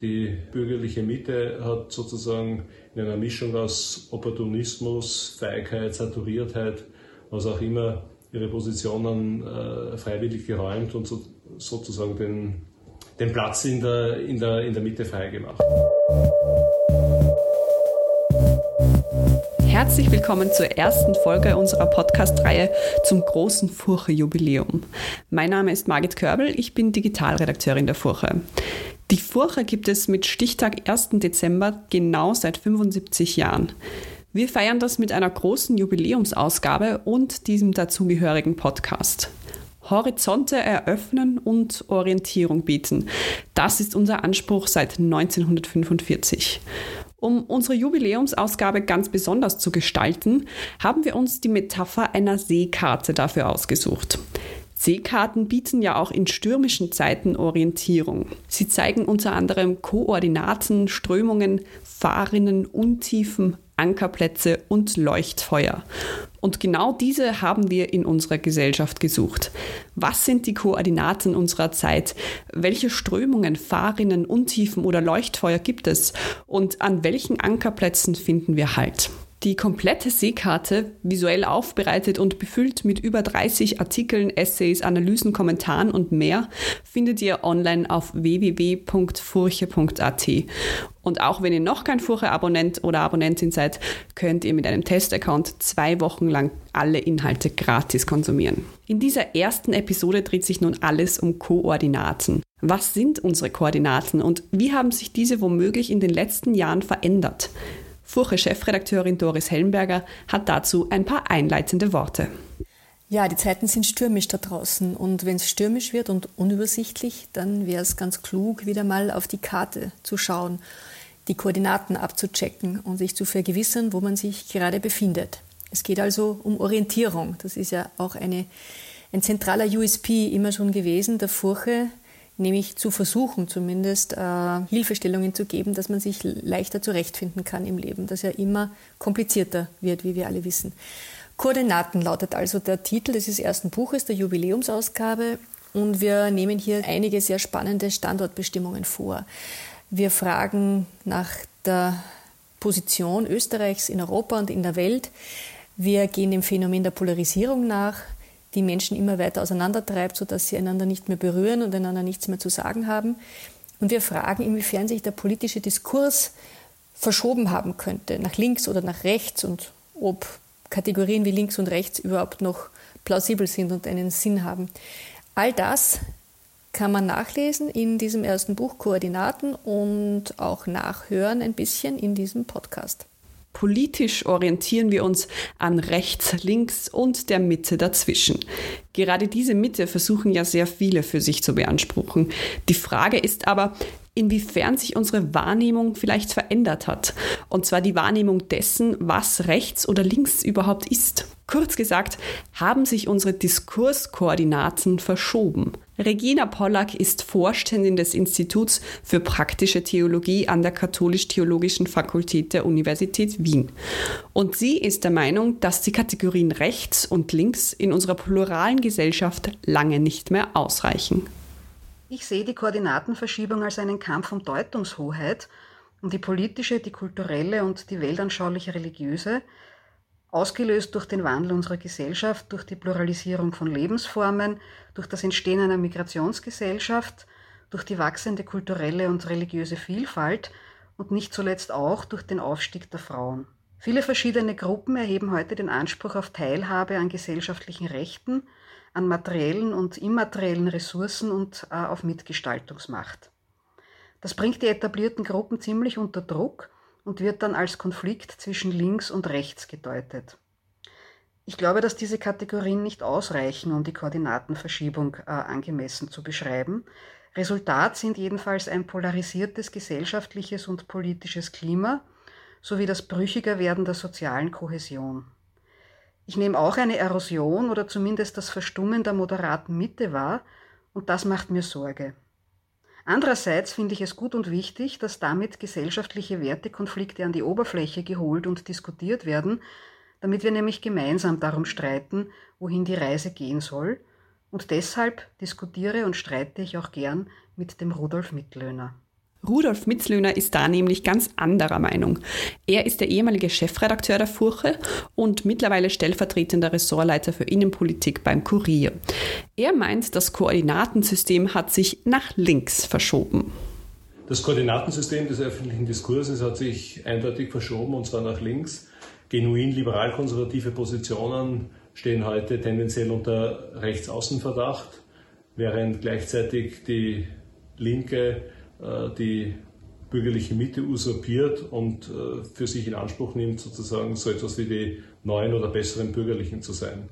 Die bürgerliche Mitte hat sozusagen in einer Mischung aus Opportunismus, Feigheit, Saturiertheit, was auch immer, ihre Positionen äh, freiwillig geräumt und so, sozusagen den, den Platz in der, in, der, in der Mitte freigemacht. Herzlich willkommen zur ersten Folge unserer Podcast-Reihe zum großen Furche-Jubiläum. Mein Name ist Margit Körbel, ich bin Digitalredakteurin der Furche. Die Furche gibt es mit Stichtag 1. Dezember genau seit 75 Jahren. Wir feiern das mit einer großen Jubiläumsausgabe und diesem dazugehörigen Podcast. Horizonte eröffnen und Orientierung bieten. Das ist unser Anspruch seit 1945. Um unsere Jubiläumsausgabe ganz besonders zu gestalten, haben wir uns die Metapher einer Seekarte dafür ausgesucht. Seekarten bieten ja auch in stürmischen Zeiten Orientierung. Sie zeigen unter anderem Koordinaten, Strömungen, Fahrrinnen, Untiefen, Ankerplätze und Leuchtfeuer. Und genau diese haben wir in unserer Gesellschaft gesucht. Was sind die Koordinaten unserer Zeit? Welche Strömungen, Fahrrinnen, Untiefen oder Leuchtfeuer gibt es? Und an welchen Ankerplätzen finden wir Halt? Die komplette Seekarte, visuell aufbereitet und befüllt mit über 30 Artikeln, Essays, Analysen, Kommentaren und mehr, findet ihr online auf www.furche.at. Und auch wenn ihr noch kein Furche-Abonnent oder Abonnentin seid, könnt ihr mit einem Testaccount zwei Wochen lang alle Inhalte gratis konsumieren. In dieser ersten Episode dreht sich nun alles um Koordinaten. Was sind unsere Koordinaten und wie haben sich diese womöglich in den letzten Jahren verändert? Furche-Chefredakteurin Doris Hellenberger hat dazu ein paar einleitende Worte. Ja, die Zeiten sind stürmisch da draußen und wenn es stürmisch wird und unübersichtlich, dann wäre es ganz klug, wieder mal auf die Karte zu schauen, die Koordinaten abzuchecken und sich zu vergewissern, wo man sich gerade befindet. Es geht also um Orientierung. Das ist ja auch eine, ein zentraler USP immer schon gewesen, der Furche, nämlich zu versuchen, zumindest äh, Hilfestellungen zu geben, dass man sich leichter zurechtfinden kann im Leben, das ja immer komplizierter wird, wie wir alle wissen. Koordinaten lautet also der Titel des ersten Buches, der Jubiläumsausgabe, und wir nehmen hier einige sehr spannende Standortbestimmungen vor. Wir fragen nach der Position Österreichs in Europa und in der Welt. Wir gehen dem Phänomen der Polarisierung nach die Menschen immer weiter auseinandertreibt, sodass sie einander nicht mehr berühren und einander nichts mehr zu sagen haben. Und wir fragen, inwiefern sich der politische Diskurs verschoben haben könnte, nach links oder nach rechts und ob Kategorien wie links und rechts überhaupt noch plausibel sind und einen Sinn haben. All das kann man nachlesen in diesem ersten Buch Koordinaten und auch nachhören ein bisschen in diesem Podcast. Politisch orientieren wir uns an rechts, links und der Mitte dazwischen. Gerade diese Mitte versuchen ja sehr viele für sich zu beanspruchen. Die Frage ist aber, inwiefern sich unsere Wahrnehmung vielleicht verändert hat. Und zwar die Wahrnehmung dessen, was rechts oder links überhaupt ist. Kurz gesagt, haben sich unsere Diskurskoordinaten verschoben. Regina Pollack ist Vorständin des Instituts für praktische Theologie an der Katholisch-Theologischen Fakultät der Universität Wien. Und sie ist der Meinung, dass die Kategorien rechts und links in unserer pluralen Gesellschaft lange nicht mehr ausreichen. Ich sehe die Koordinatenverschiebung als einen Kampf um Deutungshoheit, um die politische, die kulturelle und die weltanschauliche religiöse, ausgelöst durch den Wandel unserer Gesellschaft, durch die Pluralisierung von Lebensformen, durch das Entstehen einer Migrationsgesellschaft, durch die wachsende kulturelle und religiöse Vielfalt und nicht zuletzt auch durch den Aufstieg der Frauen. Viele verschiedene Gruppen erheben heute den Anspruch auf Teilhabe an gesellschaftlichen Rechten, an materiellen und immateriellen Ressourcen und äh, auf Mitgestaltungsmacht. Das bringt die etablierten Gruppen ziemlich unter Druck und wird dann als Konflikt zwischen links und rechts gedeutet. Ich glaube, dass diese Kategorien nicht ausreichen, um die Koordinatenverschiebung äh, angemessen zu beschreiben. Resultat sind jedenfalls ein polarisiertes gesellschaftliches und politisches Klima sowie das Brüchigerwerden der sozialen Kohäsion. Ich nehme auch eine Erosion oder zumindest das Verstummen der moderaten Mitte wahr, und das macht mir Sorge. Andererseits finde ich es gut und wichtig, dass damit gesellschaftliche Wertekonflikte an die Oberfläche geholt und diskutiert werden, damit wir nämlich gemeinsam darum streiten, wohin die Reise gehen soll. Und deshalb diskutiere und streite ich auch gern mit dem Rudolf Mittlöhner. Rudolf Mitzlöhner ist da nämlich ganz anderer Meinung. Er ist der ehemalige Chefredakteur der Furche und mittlerweile stellvertretender Ressortleiter für Innenpolitik beim Kurier. Er meint, das Koordinatensystem hat sich nach links verschoben. Das Koordinatensystem des öffentlichen Diskurses hat sich eindeutig verschoben und zwar nach links. Genuin liberal-konservative Positionen stehen heute tendenziell unter Rechtsaußenverdacht, während gleichzeitig die Linke die bürgerliche Mitte usurpiert und äh, für sich in Anspruch nimmt, sozusagen so etwas wie die neuen oder besseren Bürgerlichen zu sein.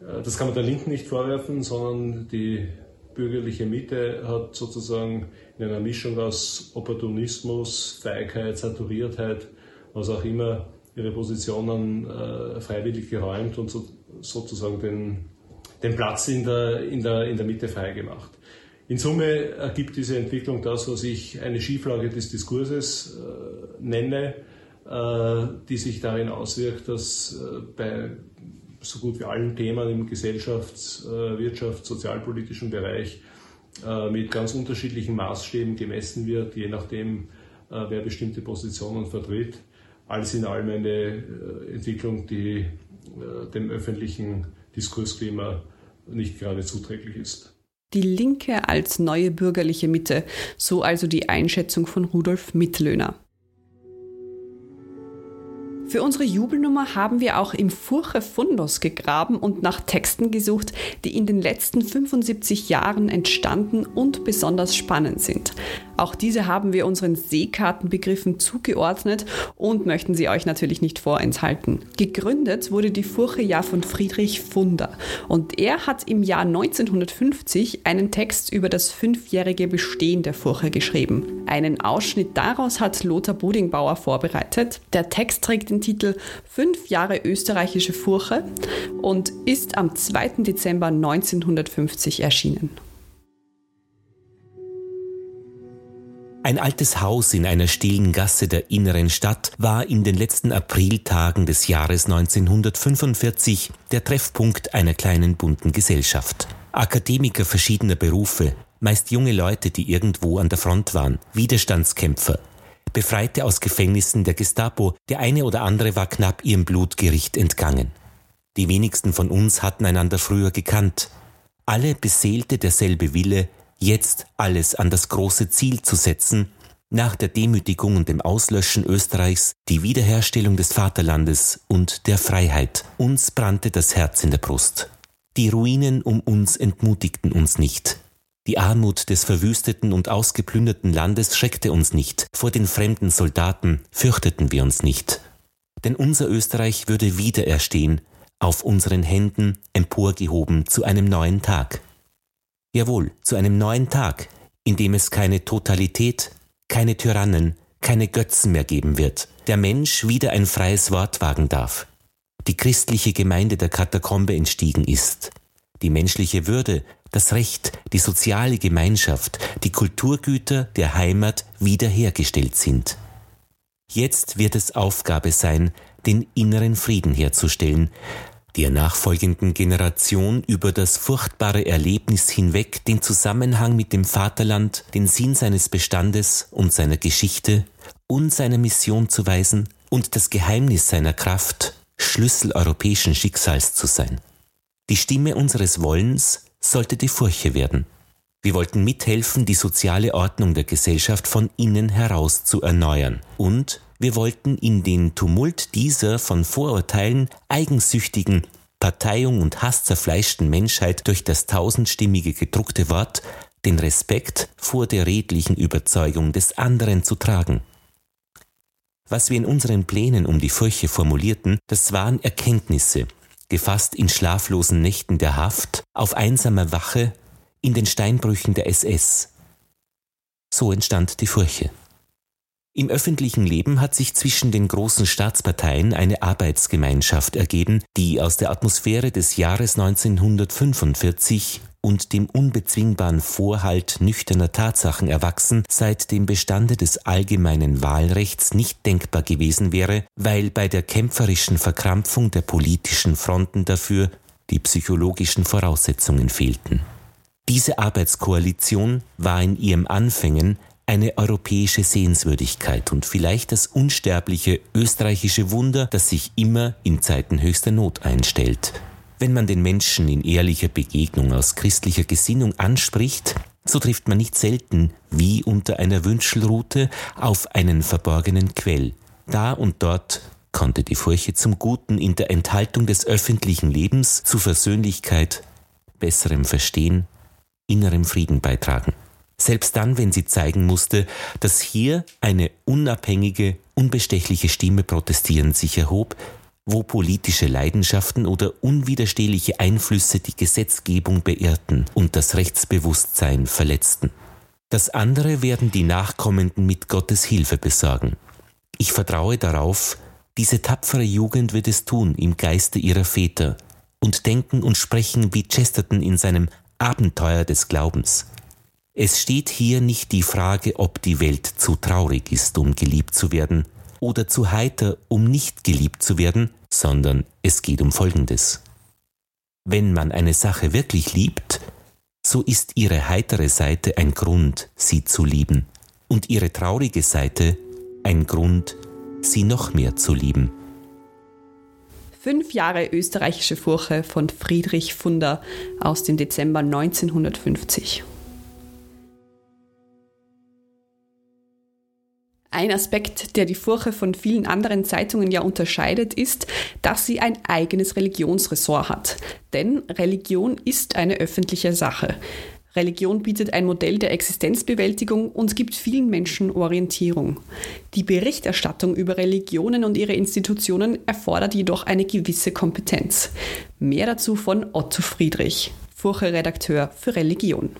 Äh, das kann man der Linken nicht vorwerfen, sondern die bürgerliche Mitte hat sozusagen in einer Mischung aus Opportunismus, Feigheit, Saturiertheit, was auch immer, ihre Positionen freiwillig geräumt und sozusagen den, den Platz in der, in, der, in der Mitte freigemacht. In Summe ergibt diese Entwicklung das, was ich eine Schieflage des Diskurses äh, nenne, äh, die sich darin auswirkt, dass äh, bei so gut wie allen Themen im Gesellschafts-, äh, Wirtschafts-, sozialpolitischen Bereich äh, mit ganz unterschiedlichen Maßstäben gemessen wird, je nachdem, äh, wer bestimmte Positionen vertritt. Alles in allem eine Entwicklung, die dem öffentlichen Diskursklima nicht gerade zuträglich ist die Linke als neue bürgerliche Mitte, so also die Einschätzung von Rudolf Mittlöhner. Für unsere Jubelnummer haben wir auch im Furche Fundus gegraben und nach Texten gesucht, die in den letzten 75 Jahren entstanden und besonders spannend sind. Auch diese haben wir unseren Seekartenbegriffen zugeordnet und möchten sie euch natürlich nicht vorenthalten. Gegründet wurde die Furche ja von Friedrich Funder und er hat im Jahr 1950 einen Text über das fünfjährige Bestehen der Furche geschrieben. Einen Ausschnitt daraus hat Lothar Budingbauer vorbereitet. Der Text trägt den Titel Fünf Jahre österreichische Furche und ist am 2. Dezember 1950 erschienen. Ein altes Haus in einer stillen Gasse der inneren Stadt war in den letzten Apriltagen des Jahres 1945 der Treffpunkt einer kleinen bunten Gesellschaft. Akademiker verschiedener Berufe, meist junge Leute, die irgendwo an der Front waren, Widerstandskämpfer, Befreite aus Gefängnissen der Gestapo, der eine oder andere war knapp ihrem Blutgericht entgangen. Die wenigsten von uns hatten einander früher gekannt. Alle beseelte derselbe Wille, jetzt alles an das große Ziel zu setzen, nach der Demütigung und dem Auslöschen Österreichs die Wiederherstellung des Vaterlandes und der Freiheit. Uns brannte das Herz in der Brust. Die Ruinen um uns entmutigten uns nicht. Die Armut des verwüsteten und ausgeplünderten Landes schreckte uns nicht, vor den fremden Soldaten fürchteten wir uns nicht. Denn unser Österreich würde wieder erstehen, auf unseren Händen emporgehoben zu einem neuen Tag. Jawohl, zu einem neuen Tag, in dem es keine Totalität, keine Tyrannen, keine Götzen mehr geben wird, der Mensch wieder ein freies Wort wagen darf, die christliche Gemeinde der Katakombe entstiegen ist, die menschliche Würde das Recht, die soziale Gemeinschaft, die Kulturgüter der Heimat wiederhergestellt sind. Jetzt wird es Aufgabe sein, den inneren Frieden herzustellen, der nachfolgenden Generation über das furchtbare Erlebnis hinweg den Zusammenhang mit dem Vaterland, den Sinn seines Bestandes und seiner Geschichte und seiner Mission zu weisen und das Geheimnis seiner Kraft, Schlüssel europäischen Schicksals zu sein. Die Stimme unseres Wollens sollte die Furche werden. Wir wollten mithelfen, die soziale Ordnung der Gesellschaft von innen heraus zu erneuern. Und wir wollten in den Tumult dieser von Vorurteilen, eigensüchtigen, Parteiung und Hass zerfleischten Menschheit durch das tausendstimmige gedruckte Wort den Respekt vor der redlichen Überzeugung des anderen zu tragen. Was wir in unseren Plänen um die Furche formulierten, das waren Erkenntnisse, gefasst in schlaflosen Nächten der Haft, auf einsamer Wache, in den Steinbrüchen der SS. So entstand die Furche. Im öffentlichen Leben hat sich zwischen den großen Staatsparteien eine Arbeitsgemeinschaft ergeben, die aus der Atmosphäre des Jahres 1945 und dem unbezwingbaren Vorhalt nüchterner Tatsachen erwachsen seit dem Bestande des allgemeinen Wahlrechts nicht denkbar gewesen wäre, weil bei der kämpferischen Verkrampfung der politischen Fronten dafür die psychologischen Voraussetzungen fehlten. Diese Arbeitskoalition war in ihrem Anfängen eine europäische Sehenswürdigkeit und vielleicht das unsterbliche österreichische Wunder, das sich immer in Zeiten höchster Not einstellt. Wenn man den Menschen in ehrlicher Begegnung aus christlicher Gesinnung anspricht, so trifft man nicht selten, wie unter einer Wünschelrute, auf einen verborgenen Quell. Da und dort konnte die Furche zum Guten in der Enthaltung des öffentlichen Lebens zu Versöhnlichkeit, besserem Verstehen, innerem Frieden beitragen. Selbst dann, wenn sie zeigen musste, dass hier eine unabhängige, unbestechliche Stimme protestierend sich erhob, wo politische Leidenschaften oder unwiderstehliche Einflüsse die Gesetzgebung beirrten und das Rechtsbewusstsein verletzten. Das andere werden die Nachkommenden mit Gottes Hilfe besorgen. Ich vertraue darauf, diese tapfere Jugend wird es tun im Geiste ihrer Väter und denken und sprechen wie Chesterton in seinem Abenteuer des Glaubens. Es steht hier nicht die Frage, ob die Welt zu traurig ist, um geliebt zu werden, oder zu heiter, um nicht geliebt zu werden, sondern es geht um Folgendes. Wenn man eine Sache wirklich liebt, so ist ihre heitere Seite ein Grund, sie zu lieben, und ihre traurige Seite ein Grund, sie noch mehr zu lieben. Fünf Jahre österreichische Furche von Friedrich Funder aus dem Dezember 1950. Ein Aspekt, der die Furche von vielen anderen Zeitungen ja unterscheidet, ist, dass sie ein eigenes Religionsressort hat. Denn Religion ist eine öffentliche Sache. Religion bietet ein Modell der Existenzbewältigung und gibt vielen Menschen Orientierung. Die Berichterstattung über Religionen und ihre Institutionen erfordert jedoch eine gewisse Kompetenz. Mehr dazu von Otto Friedrich, Furche-Redakteur für Religion.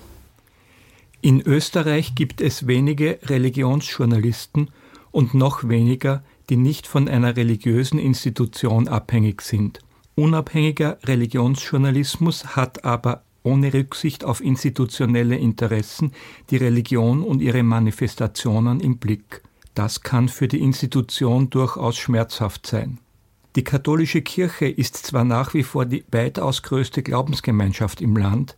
In Österreich gibt es wenige Religionsjournalisten und noch weniger, die nicht von einer religiösen Institution abhängig sind. Unabhängiger Religionsjournalismus hat aber ohne Rücksicht auf institutionelle Interessen die Religion und ihre Manifestationen im Blick. Das kann für die Institution durchaus schmerzhaft sein. Die katholische Kirche ist zwar nach wie vor die weitaus größte Glaubensgemeinschaft im Land,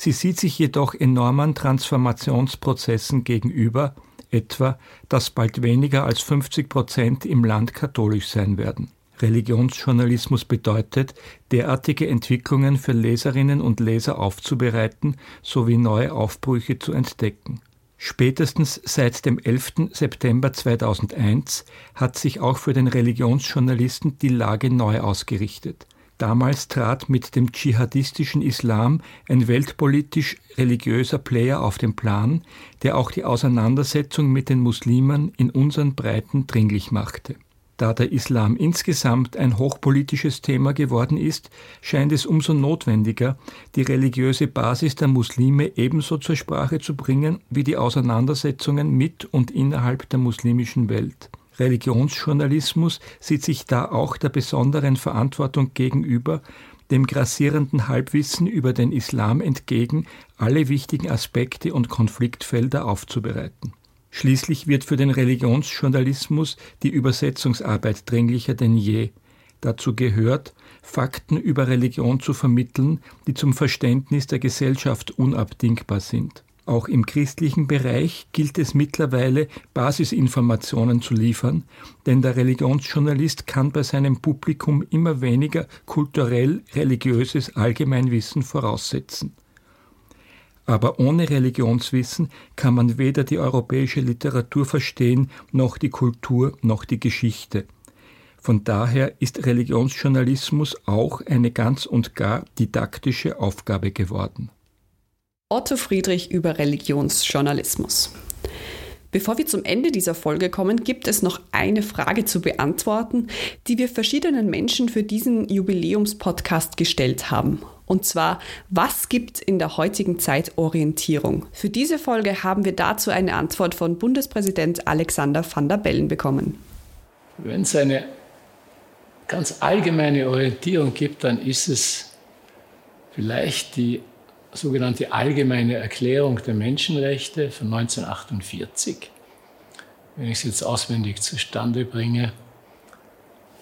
Sie sieht sich jedoch enormen Transformationsprozessen gegenüber, etwa, dass bald weniger als 50 Prozent im Land katholisch sein werden. Religionsjournalismus bedeutet, derartige Entwicklungen für Leserinnen und Leser aufzubereiten sowie neue Aufbrüche zu entdecken. Spätestens seit dem 11. September 2001 hat sich auch für den Religionsjournalisten die Lage neu ausgerichtet. Damals trat mit dem dschihadistischen Islam ein weltpolitisch religiöser Player auf den Plan, der auch die Auseinandersetzung mit den Muslimen in unseren Breiten dringlich machte. Da der Islam insgesamt ein hochpolitisches Thema geworden ist, scheint es umso notwendiger, die religiöse Basis der Muslime ebenso zur Sprache zu bringen wie die Auseinandersetzungen mit und innerhalb der muslimischen Welt. Religionsjournalismus sieht sich da auch der besonderen Verantwortung gegenüber, dem grassierenden Halbwissen über den Islam entgegen, alle wichtigen Aspekte und Konfliktfelder aufzubereiten. Schließlich wird für den Religionsjournalismus die Übersetzungsarbeit dringlicher denn je. Dazu gehört, Fakten über Religion zu vermitteln, die zum Verständnis der Gesellschaft unabdingbar sind. Auch im christlichen Bereich gilt es mittlerweile, Basisinformationen zu liefern, denn der Religionsjournalist kann bei seinem Publikum immer weniger kulturell religiöses Allgemeinwissen voraussetzen. Aber ohne Religionswissen kann man weder die europäische Literatur verstehen, noch die Kultur, noch die Geschichte. Von daher ist Religionsjournalismus auch eine ganz und gar didaktische Aufgabe geworden. Otto Friedrich über Religionsjournalismus. Bevor wir zum Ende dieser Folge kommen, gibt es noch eine Frage zu beantworten, die wir verschiedenen Menschen für diesen Jubiläumspodcast gestellt haben. Und zwar, was gibt in der heutigen Zeit Orientierung? Für diese Folge haben wir dazu eine Antwort von Bundespräsident Alexander van der Bellen bekommen. Wenn es eine ganz allgemeine Orientierung gibt, dann ist es vielleicht die sogenannte Allgemeine Erklärung der Menschenrechte von 1948, wenn ich es jetzt auswendig zustande bringe.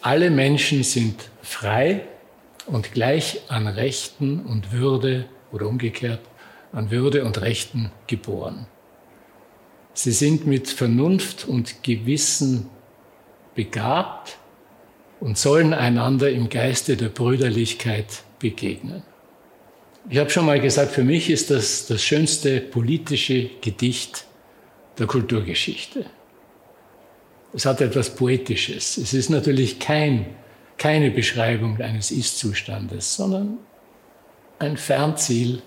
Alle Menschen sind frei und gleich an Rechten und Würde oder umgekehrt an Würde und Rechten geboren. Sie sind mit Vernunft und Gewissen begabt und sollen einander im Geiste der Brüderlichkeit begegnen. Ich habe schon mal gesagt, für mich ist das das schönste politische Gedicht der Kulturgeschichte. Es hat etwas Poetisches. Es ist natürlich kein, keine Beschreibung eines Ist-Zustandes, sondern ein Fernziel,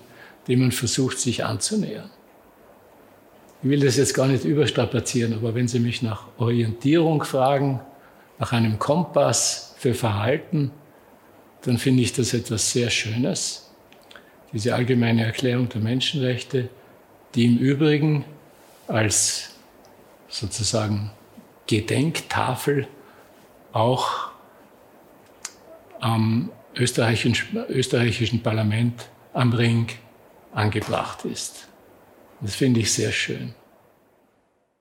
dem man versucht, sich anzunähern. Ich will das jetzt gar nicht überstrapazieren, aber wenn Sie mich nach Orientierung fragen, nach einem Kompass für Verhalten, dann finde ich das etwas sehr Schönes diese allgemeine Erklärung der Menschenrechte, die im Übrigen als sozusagen Gedenktafel auch am österreichischen, österreichischen Parlament am Ring angebracht ist. Das finde ich sehr schön.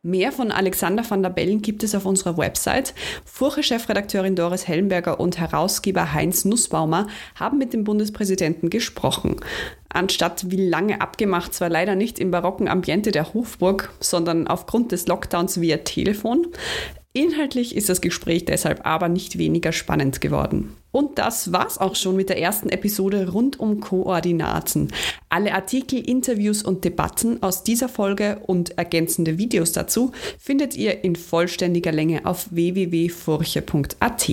Mehr von Alexander van der Bellen gibt es auf unserer Website. Furche-Chefredakteurin Doris Hellenberger und Herausgeber Heinz Nussbaumer haben mit dem Bundespräsidenten gesprochen. Anstatt wie lange abgemacht, zwar leider nicht im barocken Ambiente der Hofburg, sondern aufgrund des Lockdowns via Telefon. Inhaltlich ist das Gespräch deshalb aber nicht weniger spannend geworden. Und das war's auch schon mit der ersten Episode rund um Koordinaten. Alle Artikel, Interviews und Debatten aus dieser Folge und ergänzende Videos dazu findet ihr in vollständiger Länge auf www.furche.at.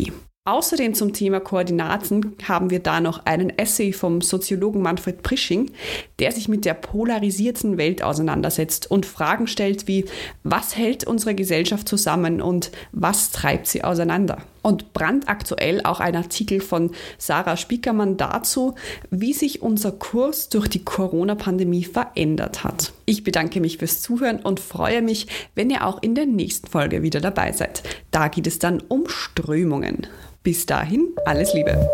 Außerdem zum Thema Koordinaten haben wir da noch einen Essay vom Soziologen Manfred Prisching, der sich mit der polarisierten Welt auseinandersetzt und Fragen stellt wie, was hält unsere Gesellschaft zusammen und was treibt sie auseinander? Und brandaktuell auch ein Artikel von Sarah Spiekermann dazu, wie sich unser Kurs durch die Corona-Pandemie verändert hat. Ich bedanke mich fürs Zuhören und freue mich, wenn ihr auch in der nächsten Folge wieder dabei seid. Da geht es dann um Strömungen. Bis dahin, alles Liebe.